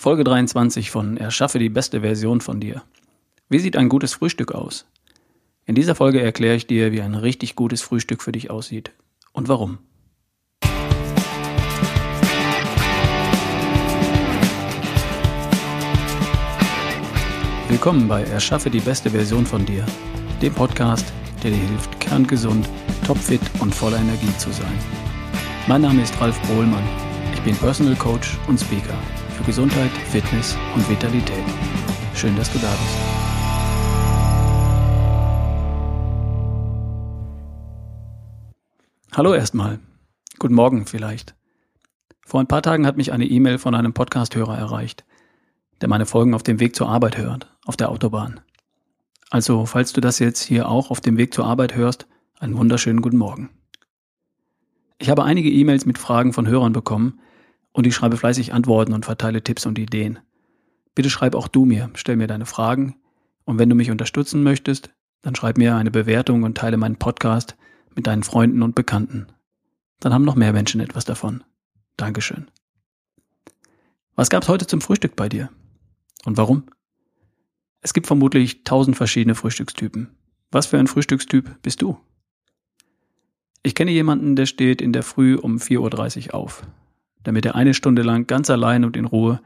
Folge 23 von Erschaffe die beste Version von dir. Wie sieht ein gutes Frühstück aus? In dieser Folge erkläre ich dir, wie ein richtig gutes Frühstück für dich aussieht und warum. Willkommen bei Erschaffe die beste Version von dir, dem Podcast, der dir hilft, kerngesund, topfit und voller Energie zu sein. Mein Name ist Ralf Bohlmann. Ich bin Personal Coach und Speaker für Gesundheit, Fitness und Vitalität. Schön, dass du da bist. Hallo erstmal. Guten Morgen vielleicht. Vor ein paar Tagen hat mich eine E-Mail von einem Podcast-Hörer erreicht, der meine Folgen auf dem Weg zur Arbeit hört, auf der Autobahn. Also, falls du das jetzt hier auch auf dem Weg zur Arbeit hörst, einen wunderschönen guten Morgen. Ich habe einige E-Mails mit Fragen von Hörern bekommen, und ich schreibe fleißig Antworten und verteile Tipps und Ideen. Bitte schreib auch du mir, stell mir deine Fragen und wenn du mich unterstützen möchtest, dann schreib mir eine Bewertung und teile meinen Podcast mit deinen Freunden und Bekannten. Dann haben noch mehr Menschen etwas davon. Dankeschön. Was gab's heute zum Frühstück bei dir? Und warum? Es gibt vermutlich tausend verschiedene Frühstückstypen. Was für ein Frühstückstyp bist du? Ich kenne jemanden, der steht in der Früh um 4.30 Uhr auf damit er eine Stunde lang ganz allein und in Ruhe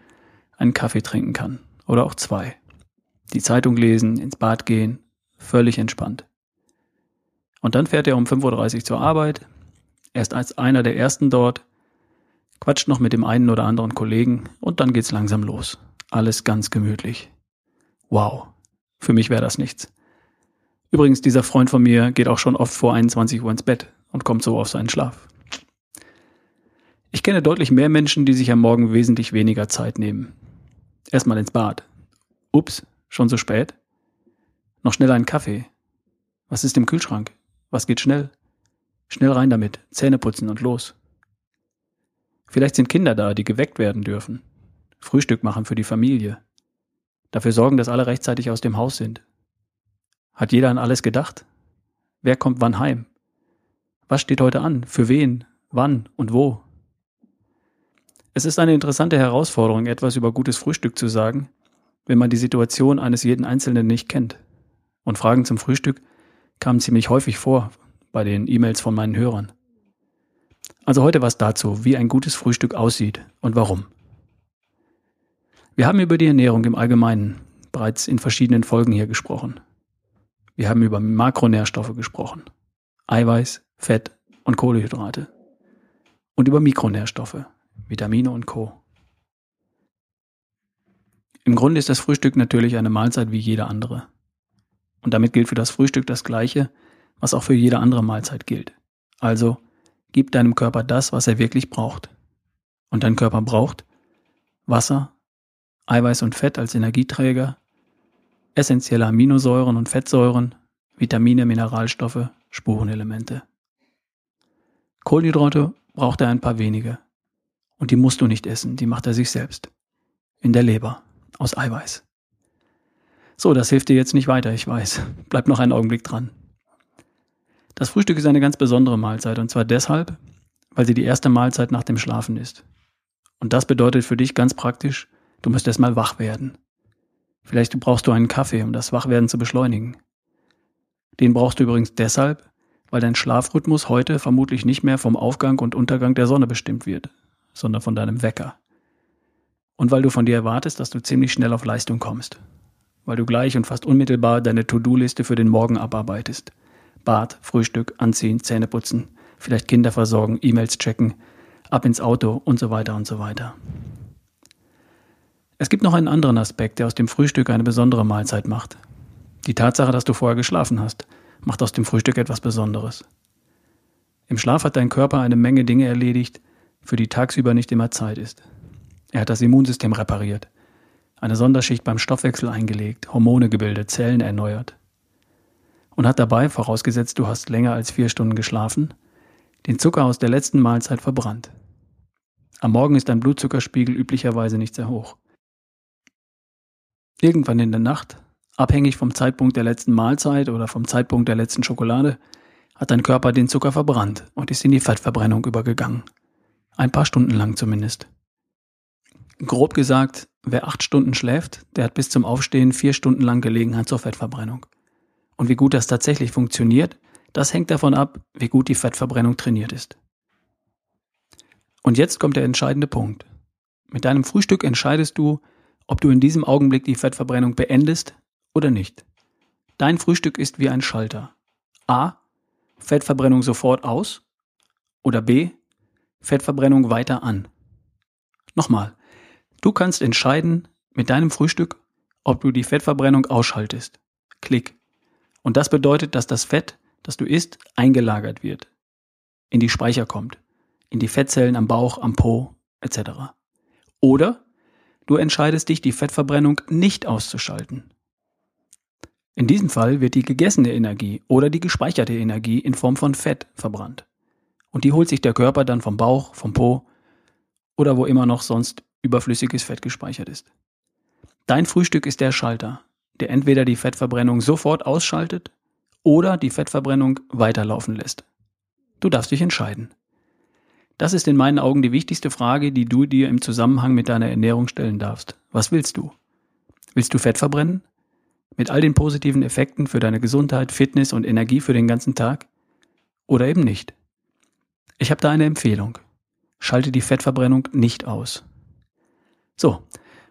einen Kaffee trinken kann. Oder auch zwei. Die Zeitung lesen, ins Bad gehen, völlig entspannt. Und dann fährt er um 5.30 Uhr zur Arbeit, er ist als einer der ersten dort, quatscht noch mit dem einen oder anderen Kollegen und dann geht's langsam los. Alles ganz gemütlich. Wow, für mich wäre das nichts. Übrigens, dieser Freund von mir geht auch schon oft vor 21 Uhr ins Bett und kommt so auf seinen Schlaf. Ich kenne deutlich mehr Menschen, die sich am Morgen wesentlich weniger Zeit nehmen. Erstmal ins Bad. Ups, schon so spät? Noch schnell einen Kaffee. Was ist im Kühlschrank? Was geht schnell? Schnell rein damit, Zähne putzen und los. Vielleicht sind Kinder da, die geweckt werden dürfen. Frühstück machen für die Familie. Dafür sorgen, dass alle rechtzeitig aus dem Haus sind. Hat jeder an alles gedacht? Wer kommt wann heim? Was steht heute an? Für wen? Wann und wo? Es ist eine interessante Herausforderung, etwas über gutes Frühstück zu sagen, wenn man die Situation eines jeden Einzelnen nicht kennt. Und Fragen zum Frühstück kamen ziemlich häufig vor bei den E-Mails von meinen Hörern. Also heute was dazu, wie ein gutes Frühstück aussieht und warum. Wir haben über die Ernährung im Allgemeinen bereits in verschiedenen Folgen hier gesprochen. Wir haben über Makronährstoffe gesprochen. Eiweiß, Fett und Kohlenhydrate. Und über Mikronährstoffe, Vitamine und Co. Im Grunde ist das Frühstück natürlich eine Mahlzeit wie jede andere. Und damit gilt für das Frühstück das Gleiche, was auch für jede andere Mahlzeit gilt. Also, gib deinem Körper das, was er wirklich braucht. Und dein Körper braucht Wasser, Eiweiß und Fett als Energieträger, essentielle Aminosäuren und Fettsäuren, Vitamine, Mineralstoffe, Spurenelemente. Kohlenhydrate braucht er ein paar wenige. Und die musst du nicht essen, die macht er sich selbst. In der Leber, aus Eiweiß. So, das hilft dir jetzt nicht weiter, ich weiß. Bleib noch einen Augenblick dran. Das Frühstück ist eine ganz besondere Mahlzeit und zwar deshalb, weil sie die erste Mahlzeit nach dem Schlafen ist. Und das bedeutet für dich ganz praktisch, du musst erstmal wach werden. Vielleicht brauchst du einen Kaffee, um das Wachwerden zu beschleunigen. Den brauchst du übrigens deshalb, weil dein Schlafrhythmus heute vermutlich nicht mehr vom Aufgang und Untergang der Sonne bestimmt wird, sondern von deinem Wecker. Und weil du von dir erwartest, dass du ziemlich schnell auf Leistung kommst. Weil du gleich und fast unmittelbar deine To-Do-Liste für den Morgen abarbeitest. Bad, Frühstück, Anziehen, Zähne putzen, vielleicht Kinder versorgen, E-Mails checken, ab ins Auto und so weiter und so weiter. Es gibt noch einen anderen Aspekt, der aus dem Frühstück eine besondere Mahlzeit macht. Die Tatsache, dass du vorher geschlafen hast, macht aus dem Frühstück etwas Besonderes. Im Schlaf hat dein Körper eine Menge Dinge erledigt, für die tagsüber nicht immer Zeit ist. Er hat das Immunsystem repariert, eine Sonderschicht beim Stoffwechsel eingelegt, Hormone gebildet, Zellen erneuert. Und hat dabei, vorausgesetzt du hast länger als vier Stunden geschlafen, den Zucker aus der letzten Mahlzeit verbrannt. Am Morgen ist dein Blutzuckerspiegel üblicherweise nicht sehr hoch. Irgendwann in der Nacht, abhängig vom Zeitpunkt der letzten Mahlzeit oder vom Zeitpunkt der letzten Schokolade, hat dein Körper den Zucker verbrannt und ist in die Fettverbrennung übergegangen. Ein paar Stunden lang zumindest. Grob gesagt wer acht Stunden schläft, der hat bis zum Aufstehen vier Stunden lang Gelegenheit zur Fettverbrennung. Und wie gut das tatsächlich funktioniert, das hängt davon ab, wie gut die Fettverbrennung trainiert ist. Und jetzt kommt der entscheidende Punkt. Mit deinem Frühstück entscheidest du, ob du in diesem Augenblick die Fettverbrennung beendest oder nicht. Dein Frühstück ist wie ein Schalter. A. Fettverbrennung sofort aus. Oder B. Fettverbrennung weiter an. Nochmal. Du kannst entscheiden mit deinem Frühstück, ob du die Fettverbrennung ausschaltest. Klick. Und das bedeutet, dass das Fett, das du isst, eingelagert wird. In die Speicher kommt. In die Fettzellen am Bauch, am Po, etc. Oder du entscheidest dich, die Fettverbrennung nicht auszuschalten. In diesem Fall wird die gegessene Energie oder die gespeicherte Energie in Form von Fett verbrannt. Und die holt sich der Körper dann vom Bauch, vom Po oder wo immer noch sonst überflüssiges Fett gespeichert ist. Dein Frühstück ist der Schalter, der entweder die Fettverbrennung sofort ausschaltet oder die Fettverbrennung weiterlaufen lässt. Du darfst dich entscheiden. Das ist in meinen Augen die wichtigste Frage, die du dir im Zusammenhang mit deiner Ernährung stellen darfst. Was willst du? Willst du Fett verbrennen? Mit all den positiven Effekten für deine Gesundheit, Fitness und Energie für den ganzen Tag? Oder eben nicht? Ich habe da eine Empfehlung. Schalte die Fettverbrennung nicht aus. So,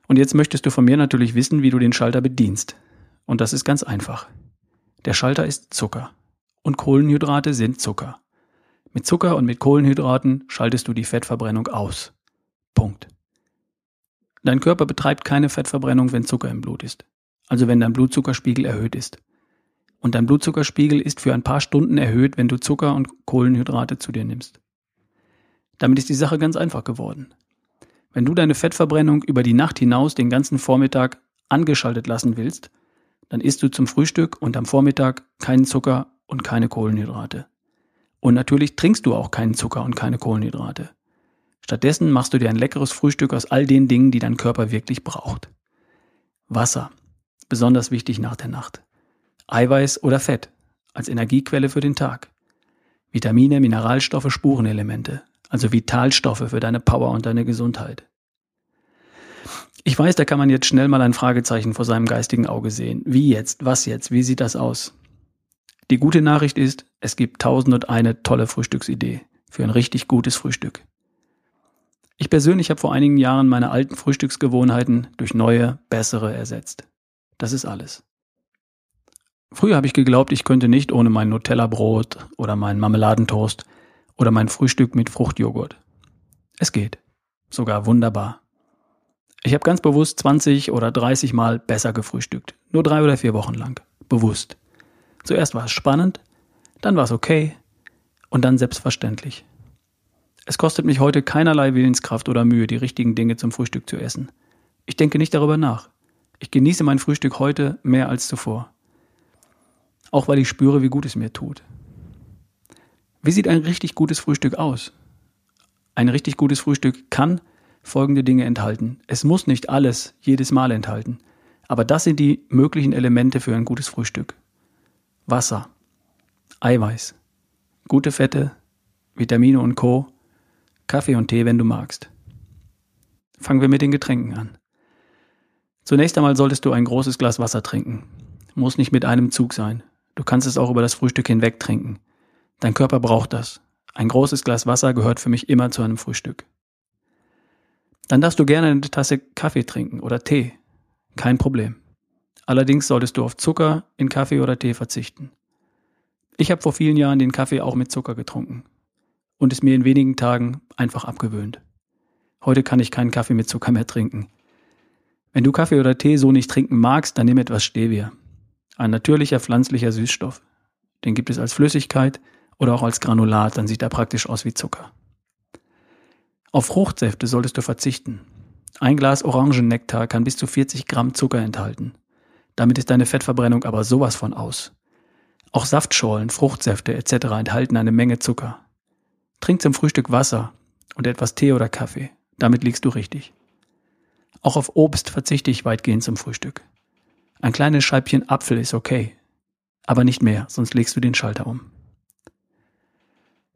und jetzt möchtest du von mir natürlich wissen, wie du den Schalter bedienst. Und das ist ganz einfach. Der Schalter ist Zucker. Und Kohlenhydrate sind Zucker. Mit Zucker und mit Kohlenhydraten schaltest du die Fettverbrennung aus. Punkt. Dein Körper betreibt keine Fettverbrennung, wenn Zucker im Blut ist. Also wenn dein Blutzuckerspiegel erhöht ist. Und dein Blutzuckerspiegel ist für ein paar Stunden erhöht, wenn du Zucker und Kohlenhydrate zu dir nimmst. Damit ist die Sache ganz einfach geworden. Wenn du deine Fettverbrennung über die Nacht hinaus den ganzen Vormittag angeschaltet lassen willst, dann isst du zum Frühstück und am Vormittag keinen Zucker und keine Kohlenhydrate. Und natürlich trinkst du auch keinen Zucker und keine Kohlenhydrate. Stattdessen machst du dir ein leckeres Frühstück aus all den Dingen, die dein Körper wirklich braucht. Wasser, besonders wichtig nach der Nacht. Eiweiß oder Fett als Energiequelle für den Tag. Vitamine, Mineralstoffe, Spurenelemente, also Vitalstoffe für deine Power und deine Gesundheit. Ich weiß, da kann man jetzt schnell mal ein Fragezeichen vor seinem geistigen Auge sehen. Wie jetzt? Was jetzt? Wie sieht das aus? Die gute Nachricht ist, es gibt tausend und eine tolle Frühstücksidee für ein richtig gutes Frühstück. Ich persönlich habe vor einigen Jahren meine alten Frühstücksgewohnheiten durch neue, bessere ersetzt. Das ist alles. Früher habe ich geglaubt, ich könnte nicht ohne mein Nutella-Brot oder meinen Marmeladentoast oder mein Frühstück mit Fruchtjoghurt. Es geht. Sogar wunderbar. Ich habe ganz bewusst 20 oder 30 Mal besser gefrühstückt. Nur drei oder vier Wochen lang. Bewusst. Zuerst war es spannend, dann war es okay und dann selbstverständlich. Es kostet mich heute keinerlei Willenskraft oder Mühe, die richtigen Dinge zum Frühstück zu essen. Ich denke nicht darüber nach. Ich genieße mein Frühstück heute mehr als zuvor. Auch weil ich spüre, wie gut es mir tut. Wie sieht ein richtig gutes Frühstück aus? Ein richtig gutes Frühstück kann folgende Dinge enthalten. Es muss nicht alles jedes Mal enthalten, aber das sind die möglichen Elemente für ein gutes Frühstück. Wasser, Eiweiß, gute Fette, Vitamine und Co., Kaffee und Tee, wenn du magst. Fangen wir mit den Getränken an. Zunächst einmal solltest du ein großes Glas Wasser trinken. Muss nicht mit einem Zug sein. Du kannst es auch über das Frühstück hinweg trinken. Dein Körper braucht das. Ein großes Glas Wasser gehört für mich immer zu einem Frühstück. Dann darfst du gerne eine Tasse Kaffee trinken oder Tee. Kein Problem. Allerdings solltest du auf Zucker in Kaffee oder Tee verzichten. Ich habe vor vielen Jahren den Kaffee auch mit Zucker getrunken und es mir in wenigen Tagen einfach abgewöhnt. Heute kann ich keinen Kaffee mit Zucker mehr trinken. Wenn du Kaffee oder Tee so nicht trinken magst, dann nimm etwas Stevia. Ein natürlicher pflanzlicher Süßstoff. Den gibt es als Flüssigkeit oder auch als Granulat, dann sieht er praktisch aus wie Zucker. Auf Fruchtsäfte solltest du verzichten. Ein Glas Orangennektar kann bis zu 40 Gramm Zucker enthalten. Damit ist deine Fettverbrennung aber sowas von aus. Auch Saftschorlen, Fruchtsäfte etc. enthalten eine Menge Zucker. Trink zum Frühstück Wasser und etwas Tee oder Kaffee. Damit liegst du richtig. Auch auf Obst verzichte ich weitgehend zum Frühstück. Ein kleines Scheibchen Apfel ist okay. Aber nicht mehr, sonst legst du den Schalter um.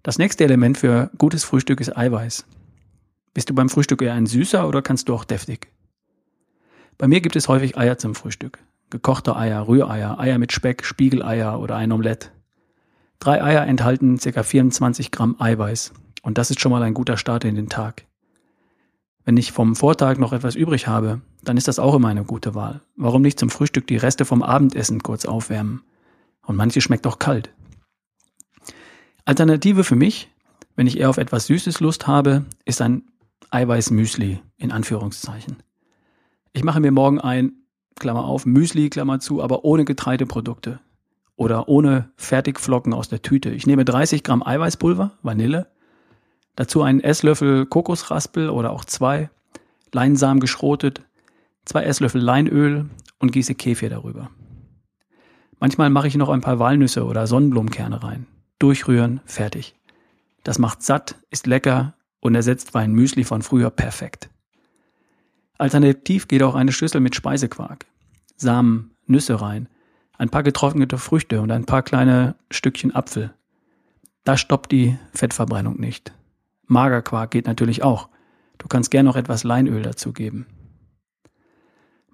Das nächste Element für gutes Frühstück ist Eiweiß. Bist du beim Frühstück eher ein Süßer oder kannst du auch deftig? Bei mir gibt es häufig Eier zum Frühstück. Gekochte Eier, Rühreier, Eier mit Speck, Spiegeleier oder ein Omelett. Drei Eier enthalten ca. 24 Gramm Eiweiß und das ist schon mal ein guter Start in den Tag. Wenn ich vom Vortag noch etwas übrig habe, dann ist das auch immer eine gute Wahl. Warum nicht zum Frühstück die Reste vom Abendessen kurz aufwärmen? Und manche schmeckt auch kalt. Alternative für mich, wenn ich eher auf etwas Süßes Lust habe, ist ein Eiweißmüsli in Anführungszeichen. Ich mache mir morgen ein, Klammer auf, Müsli, Klammer zu, aber ohne Getreideprodukte oder ohne Fertigflocken aus der Tüte. Ich nehme 30 Gramm Eiweißpulver, Vanille, dazu einen Esslöffel Kokosraspel oder auch zwei, Leinsamen geschrotet, zwei Esslöffel Leinöl und gieße Kefir darüber. Manchmal mache ich noch ein paar Walnüsse oder Sonnenblumenkerne rein. Durchrühren, fertig. Das macht satt, ist lecker und ersetzt mein Müsli von früher perfekt. Alternativ geht auch eine Schüssel mit Speisequark. Samen, Nüsse rein, ein paar getrocknete Früchte und ein paar kleine Stückchen Apfel. Das stoppt die Fettverbrennung nicht. Magerquark geht natürlich auch. Du kannst gern noch etwas Leinöl dazugeben.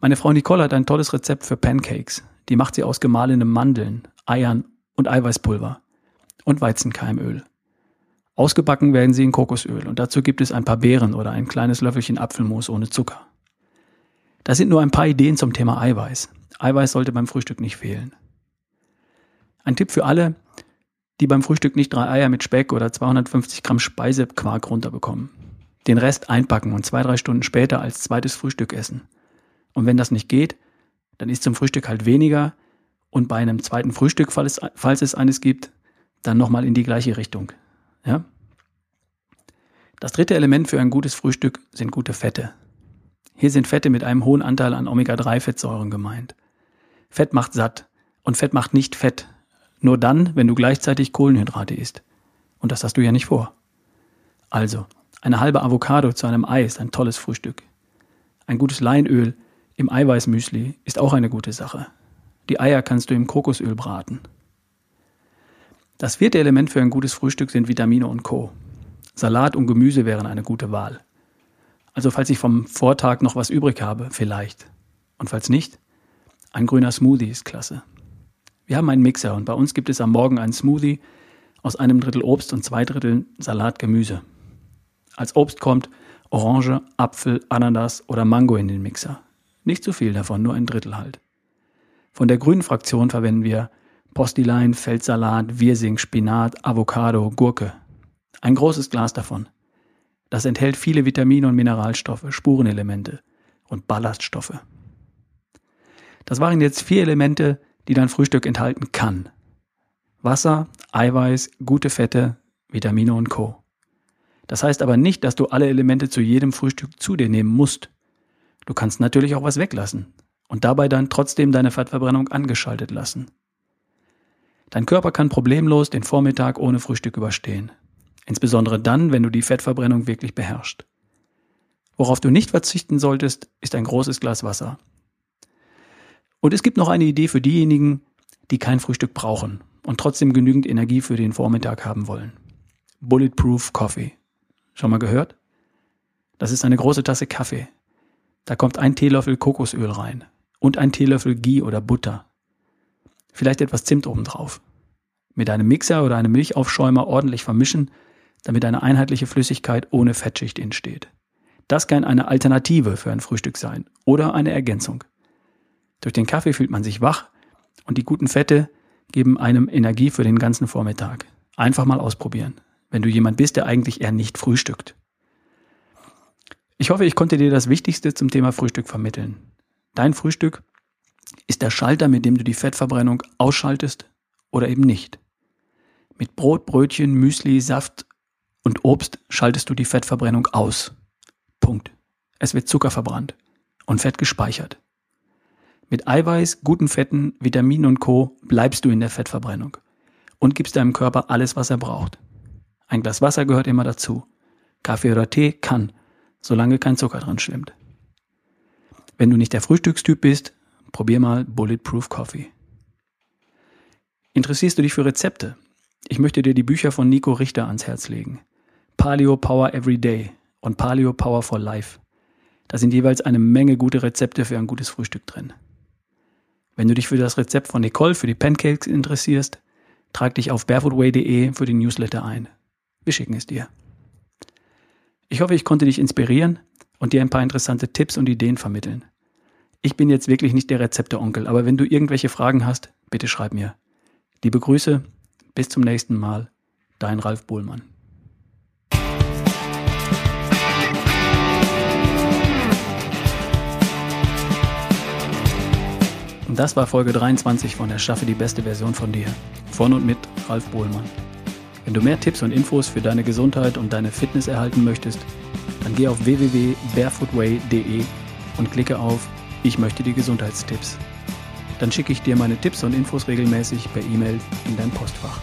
Meine Frau Nicole hat ein tolles Rezept für Pancakes. Die macht sie aus gemahlenem Mandeln, Eiern und Eiweißpulver und Weizenkeimöl. Ausgebacken werden sie in Kokosöl und dazu gibt es ein paar Beeren oder ein kleines Löffelchen Apfelmus ohne Zucker. Das sind nur ein paar Ideen zum Thema Eiweiß. Eiweiß sollte beim Frühstück nicht fehlen. Ein Tipp für alle, die beim Frühstück nicht drei Eier mit Speck oder 250 Gramm Speisequark runterbekommen. Den Rest einpacken und zwei, drei Stunden später als zweites Frühstück essen. Und wenn das nicht geht, dann ist zum Frühstück halt weniger und bei einem zweiten Frühstück, falls es, falls es eines gibt, dann nochmal in die gleiche Richtung. Ja? Das dritte Element für ein gutes Frühstück sind gute Fette. Hier sind Fette mit einem hohen Anteil an Omega-3-Fettsäuren gemeint. Fett macht satt und Fett macht nicht fett. Nur dann, wenn du gleichzeitig Kohlenhydrate isst. Und das hast du ja nicht vor. Also, eine halbe Avocado zu einem Ei ist ein tolles Frühstück. Ein gutes Leinöl im Eiweißmüsli ist auch eine gute Sache. Die Eier kannst du im Kokosöl braten. Das vierte Element für ein gutes Frühstück sind Vitamine und Co. Salat und Gemüse wären eine gute Wahl. Also falls ich vom Vortag noch was übrig habe, vielleicht. Und falls nicht, ein grüner Smoothie ist klasse. Wir haben einen Mixer und bei uns gibt es am Morgen einen Smoothie aus einem Drittel Obst und zwei Drittel Salat Gemüse. Als Obst kommt Orange, Apfel, Ananas oder Mango in den Mixer. Nicht zu viel davon, nur ein Drittel halt. Von der grünen Fraktion verwenden wir Postilein, Feldsalat, Wirsing, Spinat, Avocado, Gurke. Ein großes Glas davon. Das enthält viele Vitamine und Mineralstoffe, Spurenelemente und Ballaststoffe. Das waren jetzt vier Elemente, die dein Frühstück enthalten kann. Wasser, Eiweiß, gute Fette, Vitamine und Co. Das heißt aber nicht, dass du alle Elemente zu jedem Frühstück zu dir nehmen musst. Du kannst natürlich auch was weglassen und dabei dann trotzdem deine Fettverbrennung angeschaltet lassen. Dein Körper kann problemlos den Vormittag ohne Frühstück überstehen. Insbesondere dann, wenn du die Fettverbrennung wirklich beherrschst. Worauf du nicht verzichten solltest, ist ein großes Glas Wasser. Und es gibt noch eine Idee für diejenigen, die kein Frühstück brauchen und trotzdem genügend Energie für den Vormittag haben wollen. Bulletproof Coffee. Schon mal gehört? Das ist eine große Tasse Kaffee. Da kommt ein Teelöffel Kokosöl rein und ein Teelöffel Ghee oder Butter. Vielleicht etwas Zimt obendrauf. Mit einem Mixer oder einem Milchaufschäumer ordentlich vermischen damit eine einheitliche Flüssigkeit ohne Fettschicht entsteht. Das kann eine Alternative für ein Frühstück sein oder eine Ergänzung. Durch den Kaffee fühlt man sich wach und die guten Fette geben einem Energie für den ganzen Vormittag. Einfach mal ausprobieren, wenn du jemand bist, der eigentlich eher nicht frühstückt. Ich hoffe, ich konnte dir das Wichtigste zum Thema Frühstück vermitteln. Dein Frühstück ist der Schalter, mit dem du die Fettverbrennung ausschaltest oder eben nicht. Mit Brot, Brötchen, Müsli, Saft und Obst schaltest du die Fettverbrennung aus. Punkt. Es wird Zucker verbrannt und Fett gespeichert. Mit Eiweiß, guten Fetten, Vitaminen und Co. bleibst du in der Fettverbrennung und gibst deinem Körper alles, was er braucht. Ein Glas Wasser gehört immer dazu. Kaffee oder Tee kann, solange kein Zucker drin schwimmt. Wenn du nicht der Frühstückstyp bist, probier mal Bulletproof Coffee. Interessierst du dich für Rezepte? Ich möchte dir die Bücher von Nico Richter ans Herz legen. Paleo Power Every Day und Paleo Power for Life. Da sind jeweils eine Menge gute Rezepte für ein gutes Frühstück drin. Wenn du dich für das Rezept von Nicole für die Pancakes interessierst, trag dich auf barefootway.de für den Newsletter ein. Wir schicken es dir. Ich hoffe, ich konnte dich inspirieren und dir ein paar interessante Tipps und Ideen vermitteln. Ich bin jetzt wirklich nicht der Rezepteonkel, aber wenn du irgendwelche Fragen hast, bitte schreib mir. Liebe Grüße, bis zum nächsten Mal, dein Ralf Bohlmann. Und das war Folge 23 von Erschaffe die beste Version von dir. Von und mit Ralf Bohlmann. Wenn du mehr Tipps und Infos für deine Gesundheit und deine Fitness erhalten möchtest, dann geh auf www.barefootway.de und klicke auf Ich möchte die Gesundheitstipps. Dann schicke ich dir meine Tipps und Infos regelmäßig per E-Mail in dein Postfach.